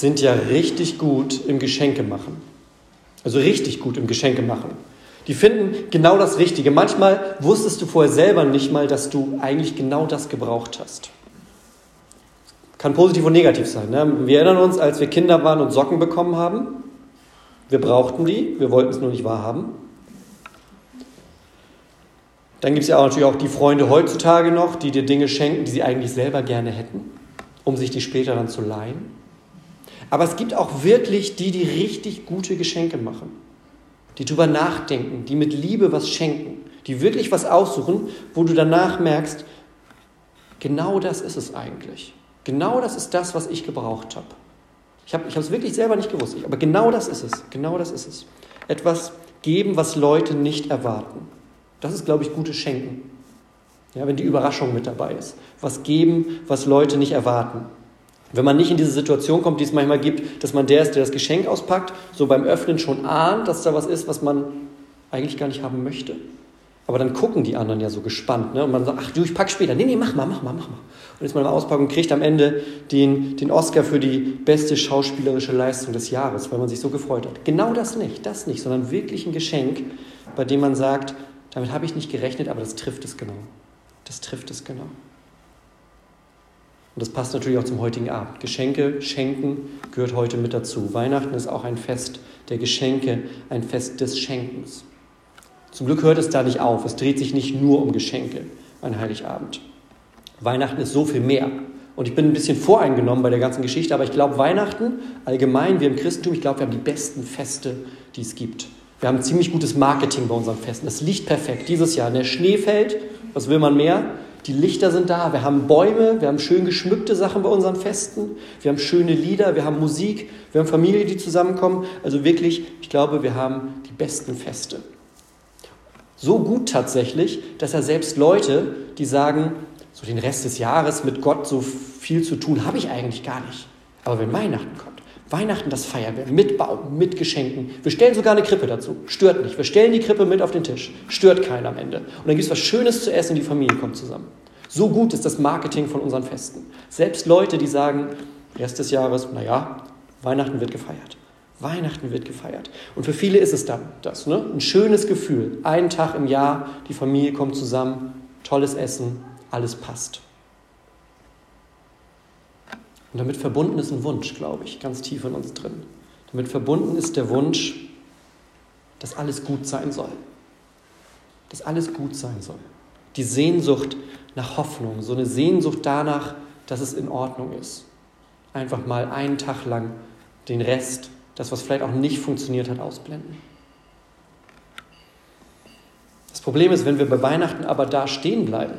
sind ja richtig gut im Geschenke machen. Also richtig gut im Geschenke machen. Die finden genau das Richtige. Manchmal wusstest du vorher selber nicht mal, dass du eigentlich genau das gebraucht hast. Kann positiv und negativ sein. Ne? Wir erinnern uns, als wir Kinder waren und Socken bekommen haben. Wir brauchten die, wir wollten es nur nicht wahrhaben. Dann gibt es ja auch natürlich auch die Freunde heutzutage noch, die dir Dinge schenken, die sie eigentlich selber gerne hätten, um sich die später dann zu leihen. Aber es gibt auch wirklich die, die richtig gute Geschenke machen, die drüber nachdenken, die mit Liebe was schenken, die wirklich was aussuchen, wo du danach merkst, genau das ist es eigentlich. Genau das ist das, was ich gebraucht habe. Ich habe es wirklich selber nicht gewusst, aber genau das ist es. Genau das ist es. Etwas geben, was Leute nicht erwarten. Das ist, glaube ich, gutes Schenken. Ja, wenn die Überraschung mit dabei ist. Was geben, was Leute nicht erwarten. Wenn man nicht in diese Situation kommt, die es manchmal gibt, dass man der ist, der das Geschenk auspackt, so beim Öffnen schon ahnt, dass da was ist, was man eigentlich gar nicht haben möchte. Aber dann gucken die anderen ja so gespannt. Ne? Und man sagt, ach du, ich pack später. Nee, nee, mach mal, mach mal, mach mal. Und ist man im Auspacken und kriegt am Ende den, den Oscar für die beste schauspielerische Leistung des Jahres, weil man sich so gefreut hat. Genau das nicht, das nicht, sondern wirklich ein Geschenk, bei dem man sagt, damit habe ich nicht gerechnet, aber das trifft es genau. Das trifft es genau. Und das passt natürlich auch zum heutigen Abend. Geschenke, Schenken gehört heute mit dazu. Weihnachten ist auch ein Fest der Geschenke, ein Fest des Schenkens. Zum Glück hört es da nicht auf. Es dreht sich nicht nur um Geschenke an Heiligabend. Weihnachten ist so viel mehr. Und ich bin ein bisschen voreingenommen bei der ganzen Geschichte, aber ich glaube, Weihnachten allgemein, wir im Christentum, ich glaube, wir haben die besten Feste, die es gibt. Wir haben ziemlich gutes Marketing bei unseren Festen. Das liegt perfekt. Dieses Jahr, der Schnee fällt, was will man mehr? Die Lichter sind da, wir haben Bäume, wir haben schön geschmückte Sachen bei unseren Festen, wir haben schöne Lieder, wir haben Musik, wir haben Familie, die zusammenkommen. Also wirklich, ich glaube, wir haben die besten Feste. So gut tatsächlich, dass ja selbst Leute, die sagen, so den Rest des Jahres mit Gott so viel zu tun habe ich eigentlich gar nicht. Aber wenn Weihnachten kommt, Weihnachten das feiern wir mit Baum, mit Geschenken. Wir stellen sogar eine Krippe dazu. Stört nicht. Wir stellen die Krippe mit auf den Tisch. Stört keiner am Ende. Und dann gibt es was Schönes zu essen und die Familie kommt zusammen. So gut ist das Marketing von unseren Festen. Selbst Leute, die sagen, Rest des Jahres, naja, Weihnachten wird gefeiert. Weihnachten wird gefeiert. Und für viele ist es dann das, ne? ein schönes Gefühl. Einen Tag im Jahr, die Familie kommt zusammen, tolles Essen, alles passt. Und damit verbunden ist ein Wunsch, glaube ich, ganz tief in uns drin. Damit verbunden ist der Wunsch, dass alles gut sein soll. Dass alles gut sein soll. Die Sehnsucht nach Hoffnung, so eine Sehnsucht danach, dass es in Ordnung ist. Einfach mal einen Tag lang den Rest, das, was vielleicht auch nicht funktioniert hat, ausblenden. Das Problem ist, wenn wir bei Weihnachten aber da stehen bleiben,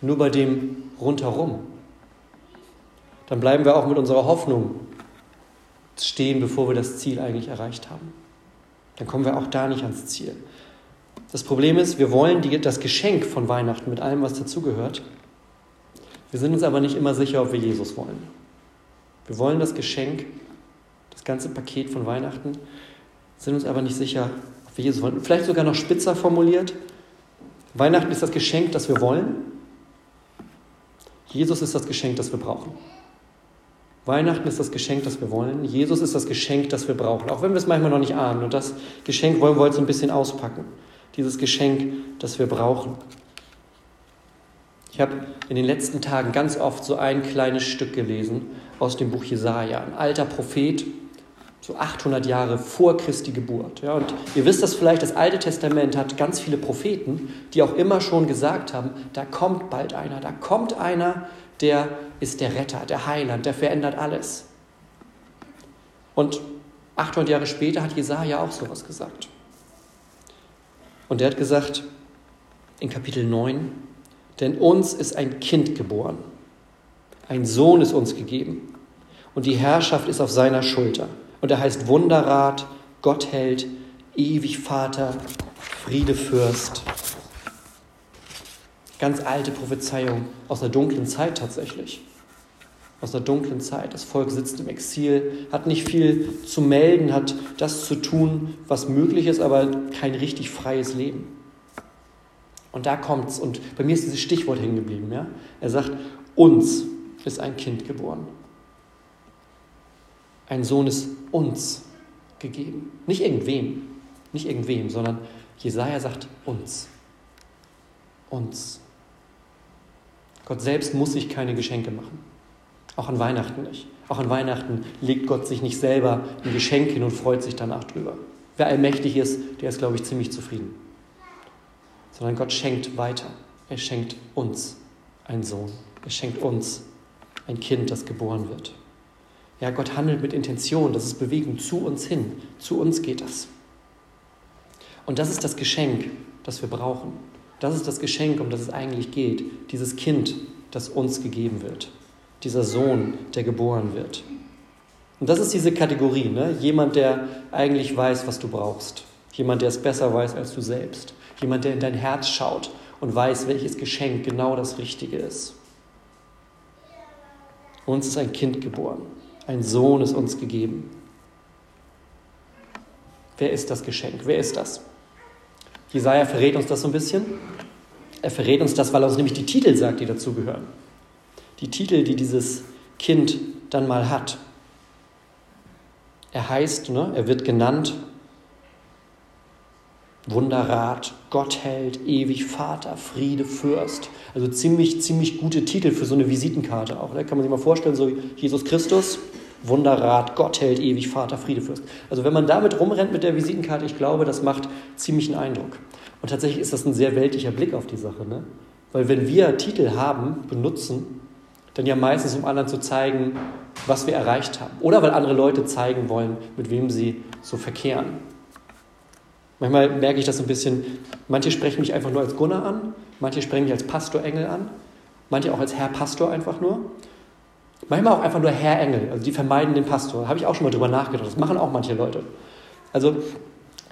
nur bei dem rundherum, dann bleiben wir auch mit unserer Hoffnung stehen, bevor wir das Ziel eigentlich erreicht haben. Dann kommen wir auch da nicht ans Ziel. Das Problem ist, wir wollen die, das Geschenk von Weihnachten mit allem, was dazugehört. Wir sind uns aber nicht immer sicher, ob wir Jesus wollen. Wir wollen das Geschenk, das ganze Paket von Weihnachten, sind uns aber nicht sicher, ob wir Jesus wollen. Vielleicht sogar noch spitzer formuliert. Weihnachten ist das Geschenk, das wir wollen. Jesus ist das Geschenk, das wir brauchen. Weihnachten ist das Geschenk, das wir wollen. Jesus ist das Geschenk, das wir brauchen. Auch wenn wir es manchmal noch nicht ahnen. Und das Geschenk wollen wir heute so ein bisschen auspacken. Dieses Geschenk, das wir brauchen. Ich habe in den letzten Tagen ganz oft so ein kleines Stück gelesen aus dem Buch Jesaja. Ein alter Prophet, so 800 Jahre vor Christi Geburt. Ja, und ihr wisst das vielleicht, das Alte Testament hat ganz viele Propheten, die auch immer schon gesagt haben, da kommt bald einer, da kommt einer, der ist der Retter, der Heiland, der verändert alles. Und 800 Jahre später hat Jesaja auch sowas gesagt. Und er hat gesagt in Kapitel 9, denn uns ist ein Kind geboren, ein Sohn ist uns gegeben. und die Herrschaft ist auf seiner Schulter. Und er heißt Wunderrat, Gottheld, ewig Vater, Friedefürst. Ganz alte Prophezeiung aus einer dunklen Zeit tatsächlich. Aus einer dunklen Zeit. Das Volk sitzt im Exil, hat nicht viel zu melden, hat das zu tun, was möglich ist, aber kein richtig freies Leben. Und da kommt's. Und bei mir ist dieses Stichwort hängen geblieben. Ja? Er sagt, uns ist ein Kind geboren. Ein Sohn ist uns gegeben. Nicht irgendwem, nicht irgendwem, sondern Jesaja sagt uns. Uns. Gott selbst muss sich keine Geschenke machen. Auch an Weihnachten nicht. Auch an Weihnachten legt Gott sich nicht selber ein Geschenk hin und freut sich danach drüber. Wer allmächtig ist, der ist, glaube ich, ziemlich zufrieden. Sondern Gott schenkt weiter. Er schenkt uns einen Sohn. Er schenkt uns ein Kind, das geboren wird. Ja, Gott handelt mit Intention, das ist Bewegung zu uns hin. Zu uns geht das. Und das ist das Geschenk, das wir brauchen. Das ist das Geschenk, um das es eigentlich geht. Dieses Kind, das uns gegeben wird. Dieser Sohn, der geboren wird. Und das ist diese Kategorie, ne? jemand, der eigentlich weiß, was du brauchst. Jemand, der es besser weiß als du selbst. Jemand, der in dein Herz schaut und weiß, welches Geschenk genau das Richtige ist. Uns ist ein Kind geboren. Ein Sohn ist uns gegeben. Wer ist das Geschenk? Wer ist das? Jesaja verrät uns das so ein bisschen. Er verrät uns das, weil er uns nämlich die Titel sagt, die dazugehören. Die Titel, die dieses Kind dann mal hat. Er heißt, ne, er wird genannt Wunderrat, Gottheld, ewig Vater, Friede, Fürst. Also ziemlich, ziemlich gute Titel für so eine Visitenkarte auch. Da ne? kann man sich mal vorstellen, so Jesus Christus, Wunderrat, Gott hält ewig, Vater, Friedefürst. Also wenn man damit rumrennt mit der Visitenkarte, ich glaube, das macht ziemlich einen Eindruck. Und tatsächlich ist das ein sehr weltlicher Blick auf die Sache. Ne? Weil wenn wir Titel haben, benutzen, dann ja meistens, um anderen zu zeigen, was wir erreicht haben. Oder weil andere Leute zeigen wollen, mit wem sie so verkehren. Manchmal merke ich das ein bisschen, manche sprechen mich einfach nur als Gunnar an, manche sprechen mich als Pastor Engel an, manche auch als Herr Pastor einfach nur. Manchmal auch einfach nur Herr Engel, also die vermeiden den Pastor. Habe ich auch schon mal drüber nachgedacht. Das machen auch manche Leute. Also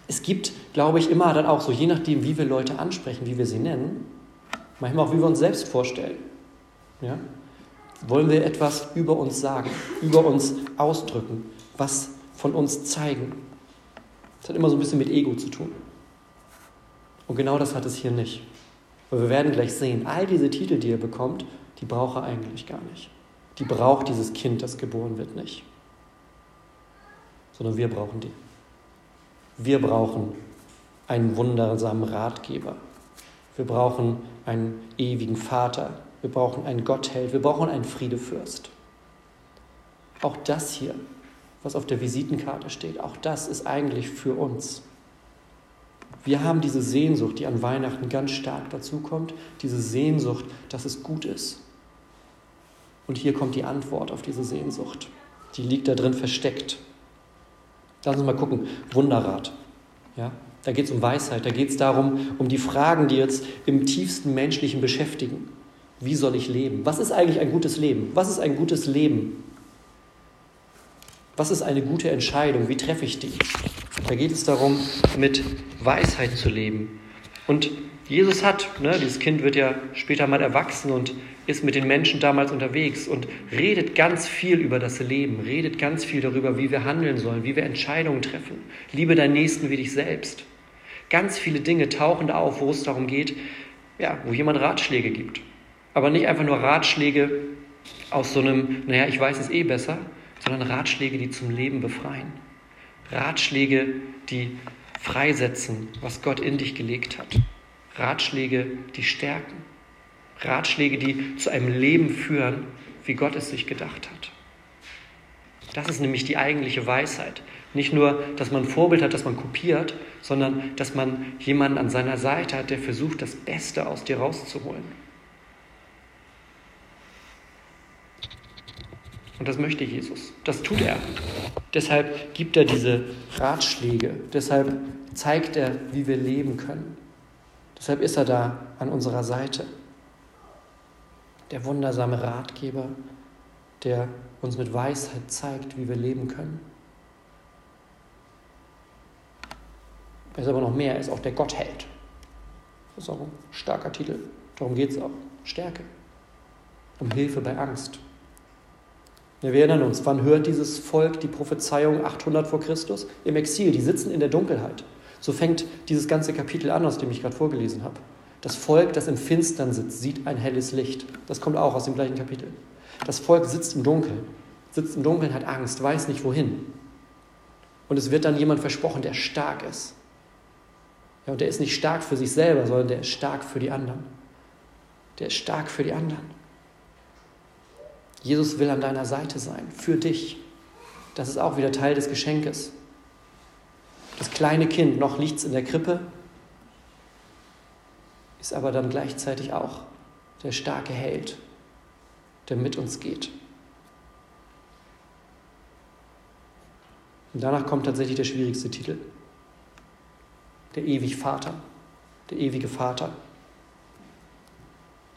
es gibt, glaube ich, immer dann auch so, je nachdem, wie wir Leute ansprechen, wie wir sie nennen, manchmal auch, wie wir uns selbst vorstellen. Ja? Wollen wir etwas über uns sagen, über uns ausdrücken, was von uns zeigen. Das hat immer so ein bisschen mit Ego zu tun. Und genau das hat es hier nicht. Weil wir werden gleich sehen, all diese Titel, die er bekommt, die braucht er eigentlich gar nicht die braucht dieses Kind, das geboren wird, nicht. Sondern wir brauchen die. Wir brauchen einen wundersamen Ratgeber. Wir brauchen einen ewigen Vater. Wir brauchen einen Gottheld. Wir brauchen einen Friedefürst. Auch das hier, was auf der Visitenkarte steht, auch das ist eigentlich für uns. Wir haben diese Sehnsucht, die an Weihnachten ganz stark dazukommt, diese Sehnsucht, dass es gut ist, und hier kommt die Antwort auf diese Sehnsucht. Die liegt da drin versteckt. Lass uns mal gucken. Wunderrat. Ja? Da geht es um Weisheit, da geht es darum, um die Fragen, die jetzt im tiefsten Menschlichen beschäftigen. Wie soll ich leben? Was ist eigentlich ein gutes Leben? Was ist ein gutes Leben? Was ist eine gute Entscheidung? Wie treffe ich die? Da geht es darum, mit Weisheit zu leben. Und Jesus hat, ne, dieses Kind wird ja später mal erwachsen und ist mit den Menschen damals unterwegs und redet ganz viel über das Leben, redet ganz viel darüber, wie wir handeln sollen, wie wir Entscheidungen treffen. Liebe deinen Nächsten wie dich selbst. Ganz viele Dinge tauchen da auf, wo es darum geht, ja, wo jemand Ratschläge gibt. Aber nicht einfach nur Ratschläge aus so einem, naja, ich weiß es eh besser, sondern Ratschläge, die zum Leben befreien. Ratschläge, die freisetzen, was Gott in dich gelegt hat. Ratschläge, die stärken. Ratschläge, die zu einem Leben führen, wie Gott es sich gedacht hat. Das ist nämlich die eigentliche Weisheit. Nicht nur, dass man Vorbild hat, das man kopiert, sondern dass man jemanden an seiner Seite hat, der versucht, das Beste aus dir rauszuholen. Und das möchte Jesus. Das tut er. Deshalb gibt er diese Ratschläge. Deshalb zeigt er, wie wir leben können. Deshalb ist er da an unserer Seite der wundersame Ratgeber, der uns mit Weisheit zeigt, wie wir leben können. Er ist aber noch mehr, er ist auch der Gottheld. Das ist auch ein starker Titel. Darum geht es auch. Stärke. Um Hilfe bei Angst. Wir erinnern uns, wann hört dieses Volk die Prophezeiung 800 vor Christus? Im Exil, die sitzen in der Dunkelheit. So fängt dieses ganze Kapitel an, aus dem ich gerade vorgelesen habe. Das Volk, das im Finstern sitzt, sieht ein helles Licht. Das kommt auch aus dem gleichen Kapitel. Das Volk sitzt im Dunkeln, sitzt im Dunkeln, hat Angst, weiß nicht wohin. Und es wird dann jemand versprochen, der stark ist. Ja, und der ist nicht stark für sich selber, sondern der ist stark für die anderen. Der ist stark für die anderen. Jesus will an deiner Seite sein, für dich. Das ist auch wieder Teil des Geschenkes. Das kleine Kind, noch liegt es in der Krippe, ist aber dann gleichzeitig auch der starke Held, der mit uns geht. Und danach kommt tatsächlich der schwierigste Titel, der ewig Vater, der ewige Vater.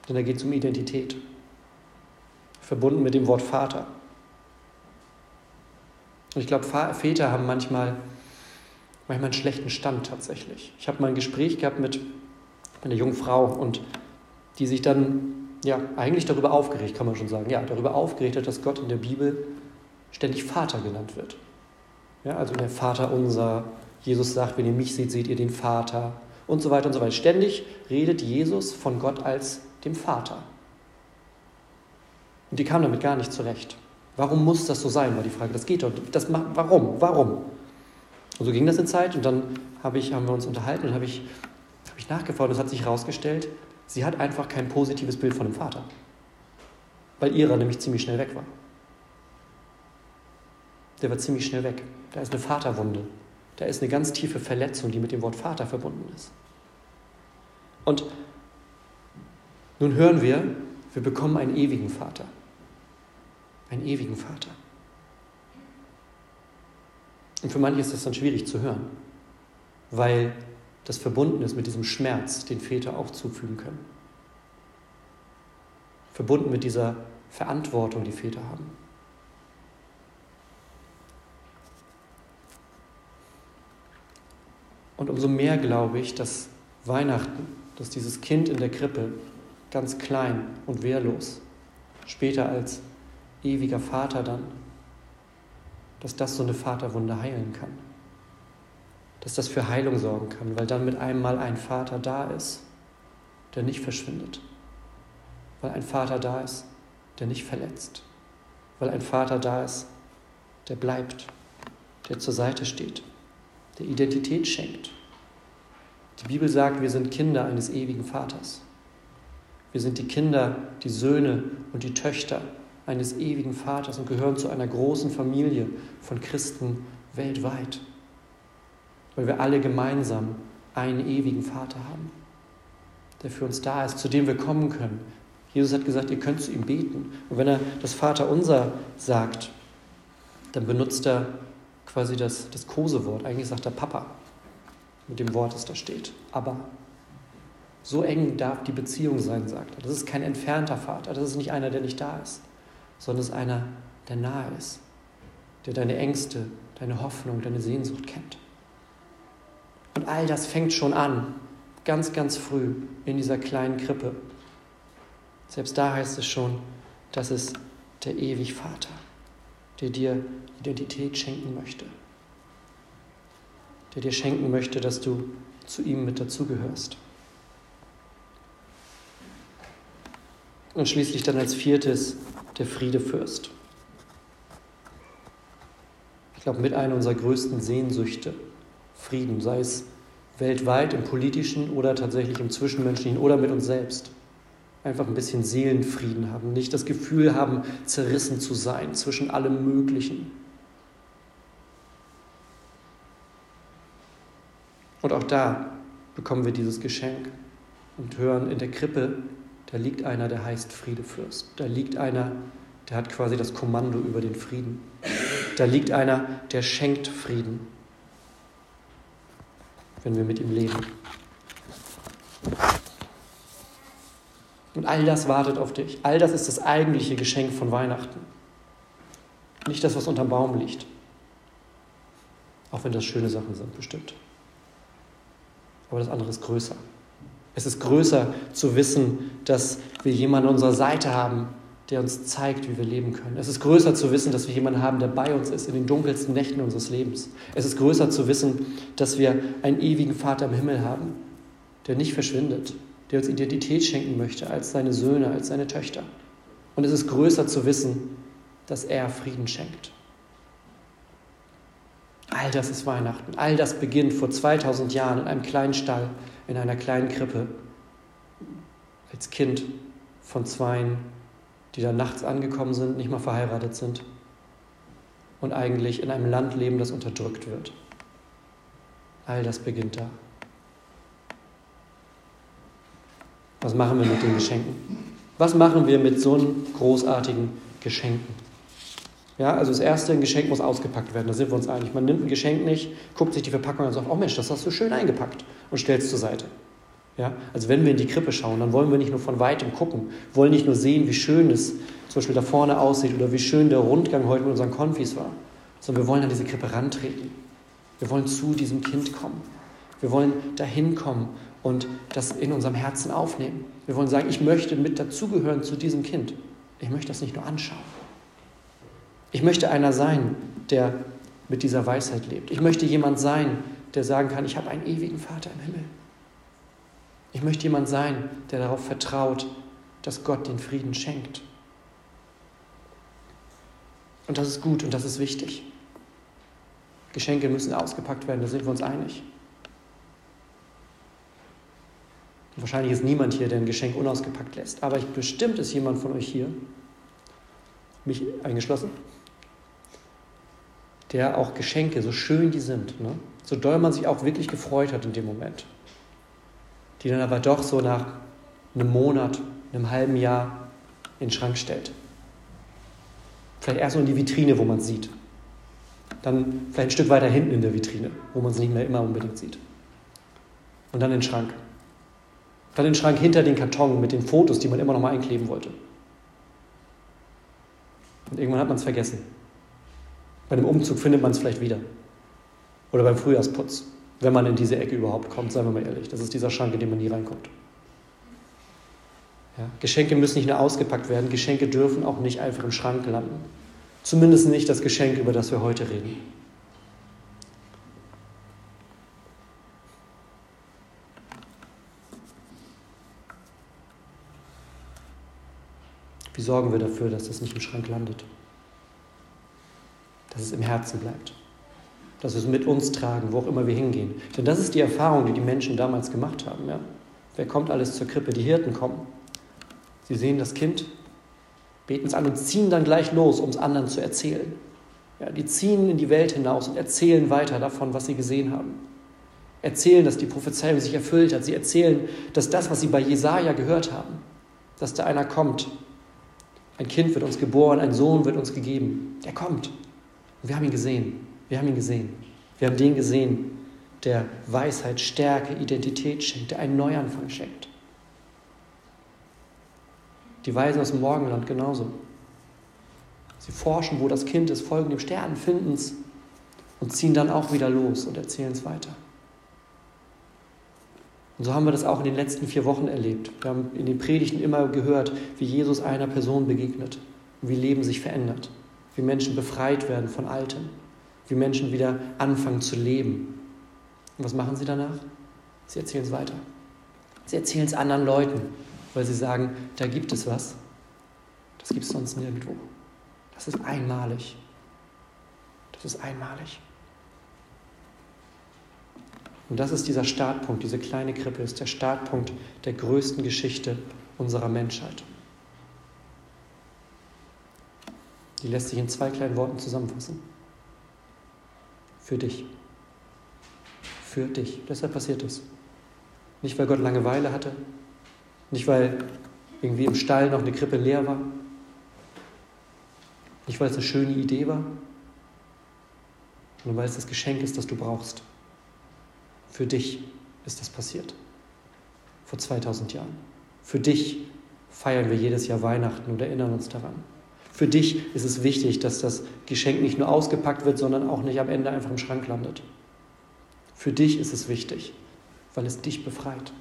Denn da geht es um Identität, verbunden mit dem Wort Vater. Und ich glaube, Väter haben manchmal, manchmal einen schlechten Stand tatsächlich. Ich habe mal ein Gespräch gehabt mit einer jungen Frau und die sich dann ja eigentlich darüber aufgeregt, kann man schon sagen, ja, darüber aufgeregt hat, dass Gott in der Bibel ständig Vater genannt wird. Ja, also der Vater unser, Jesus sagt, wenn ihr mich seht, seht ihr den Vater und so weiter und so weiter. Ständig redet Jesus von Gott als dem Vater. Und die kam damit gar nicht zurecht. Warum muss das so sein, war die Frage. Das geht doch. Das, warum? Warum? Und so ging das in Zeit und dann hab ich, haben wir uns unterhalten und habe ich, hab ich nachgefragt und es hat sich herausgestellt, sie hat einfach kein positives Bild von dem Vater. Weil ihrer nämlich ziemlich schnell weg war. Der war ziemlich schnell weg. Da ist eine Vaterwunde. Da ist eine ganz tiefe Verletzung, die mit dem Wort Vater verbunden ist. Und nun hören wir, wir bekommen einen ewigen Vater. Einen ewigen Vater. Und für manche ist das dann schwierig zu hören, weil das verbunden ist mit diesem Schmerz, den Väter auch zufügen können. Verbunden mit dieser Verantwortung, die Väter haben. Und umso mehr glaube ich, dass Weihnachten, dass dieses Kind in der Krippe, ganz klein und wehrlos, später als ewiger Vater dann, dass das so eine Vaterwunde heilen kann. Dass das für Heilung sorgen kann, weil dann mit einem Mal ein Vater da ist, der nicht verschwindet. Weil ein Vater da ist, der nicht verletzt. Weil ein Vater da ist, der bleibt, der zur Seite steht der Identität schenkt. Die Bibel sagt, wir sind Kinder eines ewigen Vaters. Wir sind die Kinder, die Söhne und die Töchter eines ewigen Vaters und gehören zu einer großen Familie von Christen weltweit, weil wir alle gemeinsam einen ewigen Vater haben, der für uns da ist, zu dem wir kommen können. Jesus hat gesagt, ihr könnt zu ihm beten. Und wenn er das Vaterunser sagt, dann benutzt er quasi das, das Kosewort. Eigentlich sagt er Papa mit dem Wort, das da steht. Aber so eng darf die Beziehung sein, sagt er. Das ist kein entfernter Vater, das ist nicht einer, der nicht da ist, sondern es ist einer, der nahe ist, der deine Ängste, deine Hoffnung, deine Sehnsucht kennt. All das fängt schon an, ganz, ganz früh in dieser kleinen Krippe. Selbst da heißt es schon, das ist der ewig Vater, der dir Identität schenken möchte. Der dir schenken möchte, dass du zu ihm mit dazugehörst. Und schließlich dann als viertes der Friedefürst. Ich glaube, mit einer unserer größten Sehnsüchte, Frieden, sei es weltweit im politischen oder tatsächlich im zwischenmenschlichen oder mit uns selbst einfach ein bisschen Seelenfrieden haben, nicht das Gefühl haben, zerrissen zu sein zwischen allem Möglichen. Und auch da bekommen wir dieses Geschenk und hören in der Krippe, da liegt einer, der heißt Friedefürst. Da liegt einer, der hat quasi das Kommando über den Frieden. Da liegt einer, der schenkt Frieden, wenn wir mit ihm leben. Und all das wartet auf dich. All das ist das eigentliche Geschenk von Weihnachten. Nicht das, was unterm Baum liegt. Auch wenn das schöne Sachen sind, bestimmt. Aber das andere ist größer. Es ist größer zu wissen, dass wir jemanden an unserer Seite haben, der uns zeigt, wie wir leben können. Es ist größer zu wissen, dass wir jemanden haben, der bei uns ist in den dunkelsten Nächten unseres Lebens. Es ist größer zu wissen, dass wir einen ewigen Vater im Himmel haben, der nicht verschwindet, der uns Identität schenken möchte als seine Söhne, als seine Töchter. Und es ist größer zu wissen, dass er Frieden schenkt. All das ist Weihnachten. All das beginnt vor 2000 Jahren in einem kleinen Stall, in einer kleinen Krippe, als Kind von Zweien, die da nachts angekommen sind, nicht mal verheiratet sind und eigentlich in einem Land leben, das unterdrückt wird. All das beginnt da. Was machen wir mit den Geschenken? Was machen wir mit so einem großartigen Geschenken? Ja, also das erste, ein Geschenk muss ausgepackt werden, da sind wir uns einig. Man nimmt ein Geschenk nicht, guckt sich die Verpackung an und sagt, oh Mensch, das hast du schön eingepackt und stellt es zur Seite. Ja, also wenn wir in die Krippe schauen, dann wollen wir nicht nur von weitem gucken, wollen nicht nur sehen, wie schön es zum Beispiel da vorne aussieht oder wie schön der Rundgang heute mit unseren Konfis war, sondern wir wollen an diese Krippe rantreten. Wir wollen zu diesem Kind kommen. Wir wollen dahin kommen und das in unserem Herzen aufnehmen. Wir wollen sagen, ich möchte mit dazugehören zu diesem Kind. Ich möchte das nicht nur anschauen. Ich möchte einer sein, der mit dieser Weisheit lebt. Ich möchte jemand sein, der sagen kann, ich habe einen ewigen Vater im Himmel. Ich möchte jemand sein, der darauf vertraut, dass Gott den Frieden schenkt. Und das ist gut und das ist wichtig. Geschenke müssen ausgepackt werden, da sind wir uns einig. Und wahrscheinlich ist niemand hier, der ein Geschenk unausgepackt lässt. Aber ich, bestimmt ist jemand von euch hier, mich eingeschlossen, der auch Geschenke, so schön die sind, ne? so doll man sich auch wirklich gefreut hat in dem Moment, die dann aber doch so nach einem Monat, einem halben Jahr in den Schrank stellt. Vielleicht erst so in die Vitrine, wo man es sieht. Dann vielleicht ein Stück weiter hinten in der Vitrine, wo man es nicht mehr immer unbedingt sieht. Und dann in den Schrank. Dann in den Schrank hinter den Karton mit den Fotos, die man immer noch mal einkleben wollte. Und irgendwann hat man es vergessen. Bei einem Umzug findet man es vielleicht wieder. Oder beim Frühjahrsputz, wenn man in diese Ecke überhaupt kommt, seien wir mal ehrlich. Das ist dieser Schrank, in den man nie reinkommt. Ja, Geschenke müssen nicht nur ausgepackt werden, Geschenke dürfen auch nicht einfach im Schrank landen. Zumindest nicht das Geschenk, über das wir heute reden. Wie sorgen wir dafür, dass das nicht im Schrank landet? dass es im Herzen bleibt. Dass wir es mit uns tragen, wo auch immer wir hingehen. Denn das ist die Erfahrung, die die Menschen damals gemacht haben. Ja? Wer kommt alles zur Krippe? Die Hirten kommen. Sie sehen das Kind, beten es an und ziehen dann gleich los, um es anderen zu erzählen. Ja, die ziehen in die Welt hinaus und erzählen weiter davon, was sie gesehen haben. Erzählen, dass die Prophezeiung sich erfüllt hat. Sie erzählen, dass das, was sie bei Jesaja gehört haben, dass da einer kommt. Ein Kind wird uns geboren, ein Sohn wird uns gegeben. Der kommt. Und wir haben ihn gesehen. Wir haben ihn gesehen. Wir haben den gesehen, der Weisheit, Stärke, Identität schenkt, der einen Neuanfang schenkt. Die Weisen aus dem Morgenland genauso. Sie forschen, wo das Kind ist, folgen dem Stern, finden es und ziehen dann auch wieder los und erzählen es weiter. Und so haben wir das auch in den letzten vier Wochen erlebt. Wir haben in den Predigten immer gehört, wie Jesus einer Person begegnet und wie Leben sich verändert wie Menschen befreit werden von Altem, wie Menschen wieder anfangen zu leben. Und was machen sie danach? Sie erzählen es weiter. Sie erzählen es anderen Leuten, weil sie sagen, da gibt es was. Das gibt es sonst nirgendwo. Das ist einmalig. Das ist einmalig. Und das ist dieser Startpunkt, diese kleine Krippe ist der Startpunkt der größten Geschichte unserer Menschheit. Die lässt sich in zwei kleinen Worten zusammenfassen. Für dich. Für dich. Deshalb passiert es. Nicht, weil Gott Langeweile hatte, nicht, weil irgendwie im Stall noch eine Krippe leer war, nicht, weil es eine schöne Idee war, sondern weil es das Geschenk ist, das du brauchst. Für dich ist das passiert. Vor 2000 Jahren. Für dich feiern wir jedes Jahr Weihnachten und erinnern uns daran. Für dich ist es wichtig, dass das Geschenk nicht nur ausgepackt wird, sondern auch nicht am Ende einfach im Schrank landet. Für dich ist es wichtig, weil es dich befreit.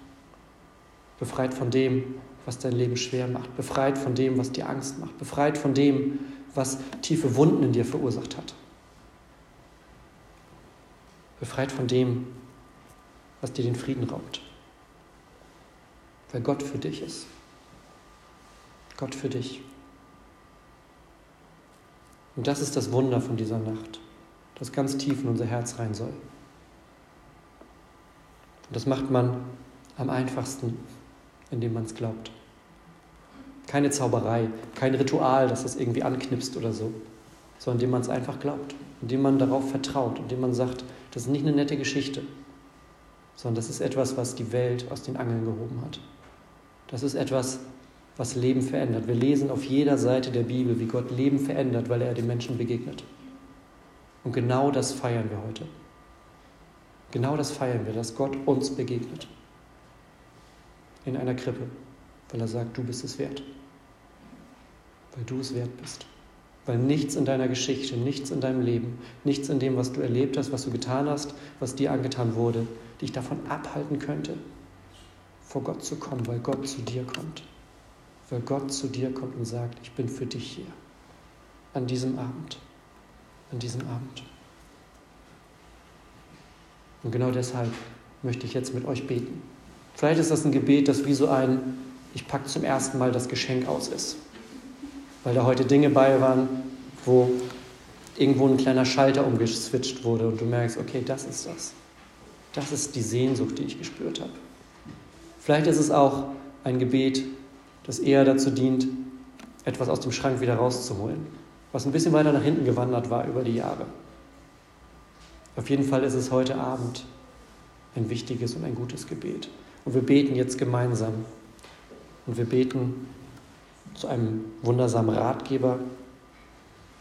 Befreit von dem, was dein Leben schwer macht. Befreit von dem, was dir Angst macht. Befreit von dem, was tiefe Wunden in dir verursacht hat. Befreit von dem, was dir den Frieden raubt. Weil Gott für dich ist. Gott für dich. Und das ist das Wunder von dieser Nacht, das ganz tief in unser Herz rein soll. Und das macht man am einfachsten, indem man es glaubt. Keine Zauberei, kein Ritual, das das irgendwie anknipst oder so, sondern indem man es einfach glaubt, indem man darauf vertraut, indem man sagt, das ist nicht eine nette Geschichte, sondern das ist etwas, was die Welt aus den Angeln gehoben hat. Das ist etwas, was Leben verändert. Wir lesen auf jeder Seite der Bibel, wie Gott Leben verändert, weil er den Menschen begegnet. Und genau das feiern wir heute. Genau das feiern wir, dass Gott uns begegnet. In einer Krippe, weil er sagt, du bist es wert. Weil du es wert bist. Weil nichts in deiner Geschichte, nichts in deinem Leben, nichts in dem, was du erlebt hast, was du getan hast, was dir angetan wurde, dich davon abhalten könnte, vor Gott zu kommen, weil Gott zu dir kommt weil Gott zu dir kommt und sagt, ich bin für dich hier. An diesem Abend. An diesem Abend. Und genau deshalb möchte ich jetzt mit euch beten. Vielleicht ist das ein Gebet, das wie so ein, ich packe zum ersten Mal das Geschenk aus ist. Weil da heute Dinge bei waren, wo irgendwo ein kleiner Schalter umgeswitcht wurde und du merkst, okay, das ist das. Das ist die Sehnsucht, die ich gespürt habe. Vielleicht ist es auch ein Gebet, das eher dazu dient, etwas aus dem Schrank wieder rauszuholen, was ein bisschen weiter nach hinten gewandert war über die Jahre. Auf jeden Fall ist es heute Abend ein wichtiges und ein gutes Gebet. Und wir beten jetzt gemeinsam. Und wir beten zu einem wundersamen Ratgeber,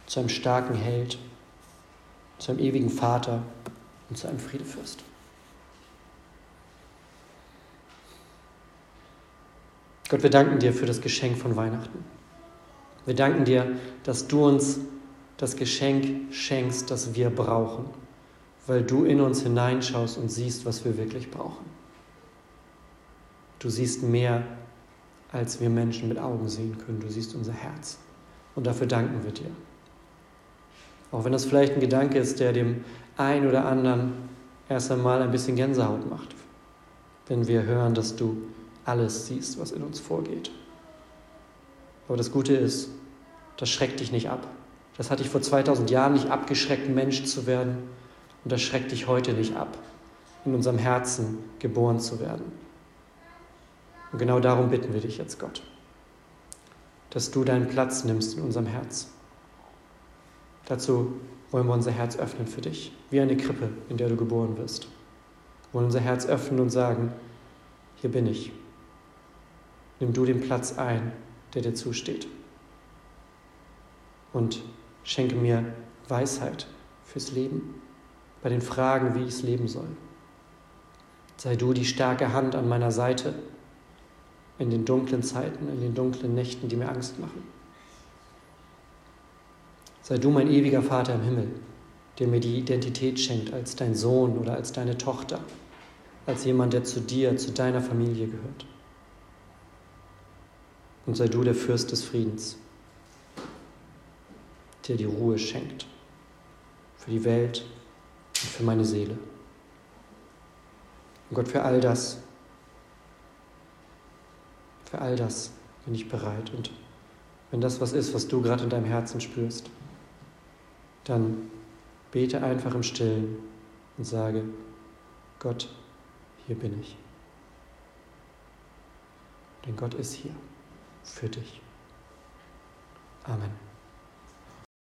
zu einem starken Held, zu einem ewigen Vater und zu einem Friedefürst. Gott, wir danken dir für das Geschenk von Weihnachten. Wir danken dir, dass du uns das Geschenk schenkst, das wir brauchen, weil du in uns hineinschaust und siehst, was wir wirklich brauchen. Du siehst mehr, als wir Menschen mit Augen sehen können. Du siehst unser Herz. Und dafür danken wir dir. Auch wenn das vielleicht ein Gedanke ist, der dem einen oder anderen erst einmal ein bisschen Gänsehaut macht, wenn wir hören, dass du alles siehst, was in uns vorgeht. Aber das Gute ist, das schreckt dich nicht ab. Das hat dich vor 2000 Jahren nicht abgeschreckt, Mensch zu werden. Und das schreckt dich heute nicht ab, in unserem Herzen geboren zu werden. Und genau darum bitten wir dich jetzt, Gott, dass du deinen Platz nimmst in unserem Herz. Dazu wollen wir unser Herz öffnen für dich, wie eine Krippe, in der du geboren wirst. Wir wollen unser Herz öffnen und sagen, hier bin ich. Nimm du den Platz ein, der dir zusteht. Und schenke mir Weisheit fürs Leben, bei den Fragen, wie ich es leben soll. Sei du die starke Hand an meiner Seite in den dunklen Zeiten, in den dunklen Nächten, die mir Angst machen. Sei du mein ewiger Vater im Himmel, der mir die Identität schenkt als dein Sohn oder als deine Tochter, als jemand, der zu dir, zu deiner Familie gehört und sei du der Fürst des Friedens, der die Ruhe schenkt für die Welt und für meine Seele. Und Gott, für all das, für all das bin ich bereit. Und wenn das was ist, was du gerade in deinem Herzen spürst, dann bete einfach im Stillen und sage, Gott, hier bin ich. Denn Gott ist hier für dich. Amen.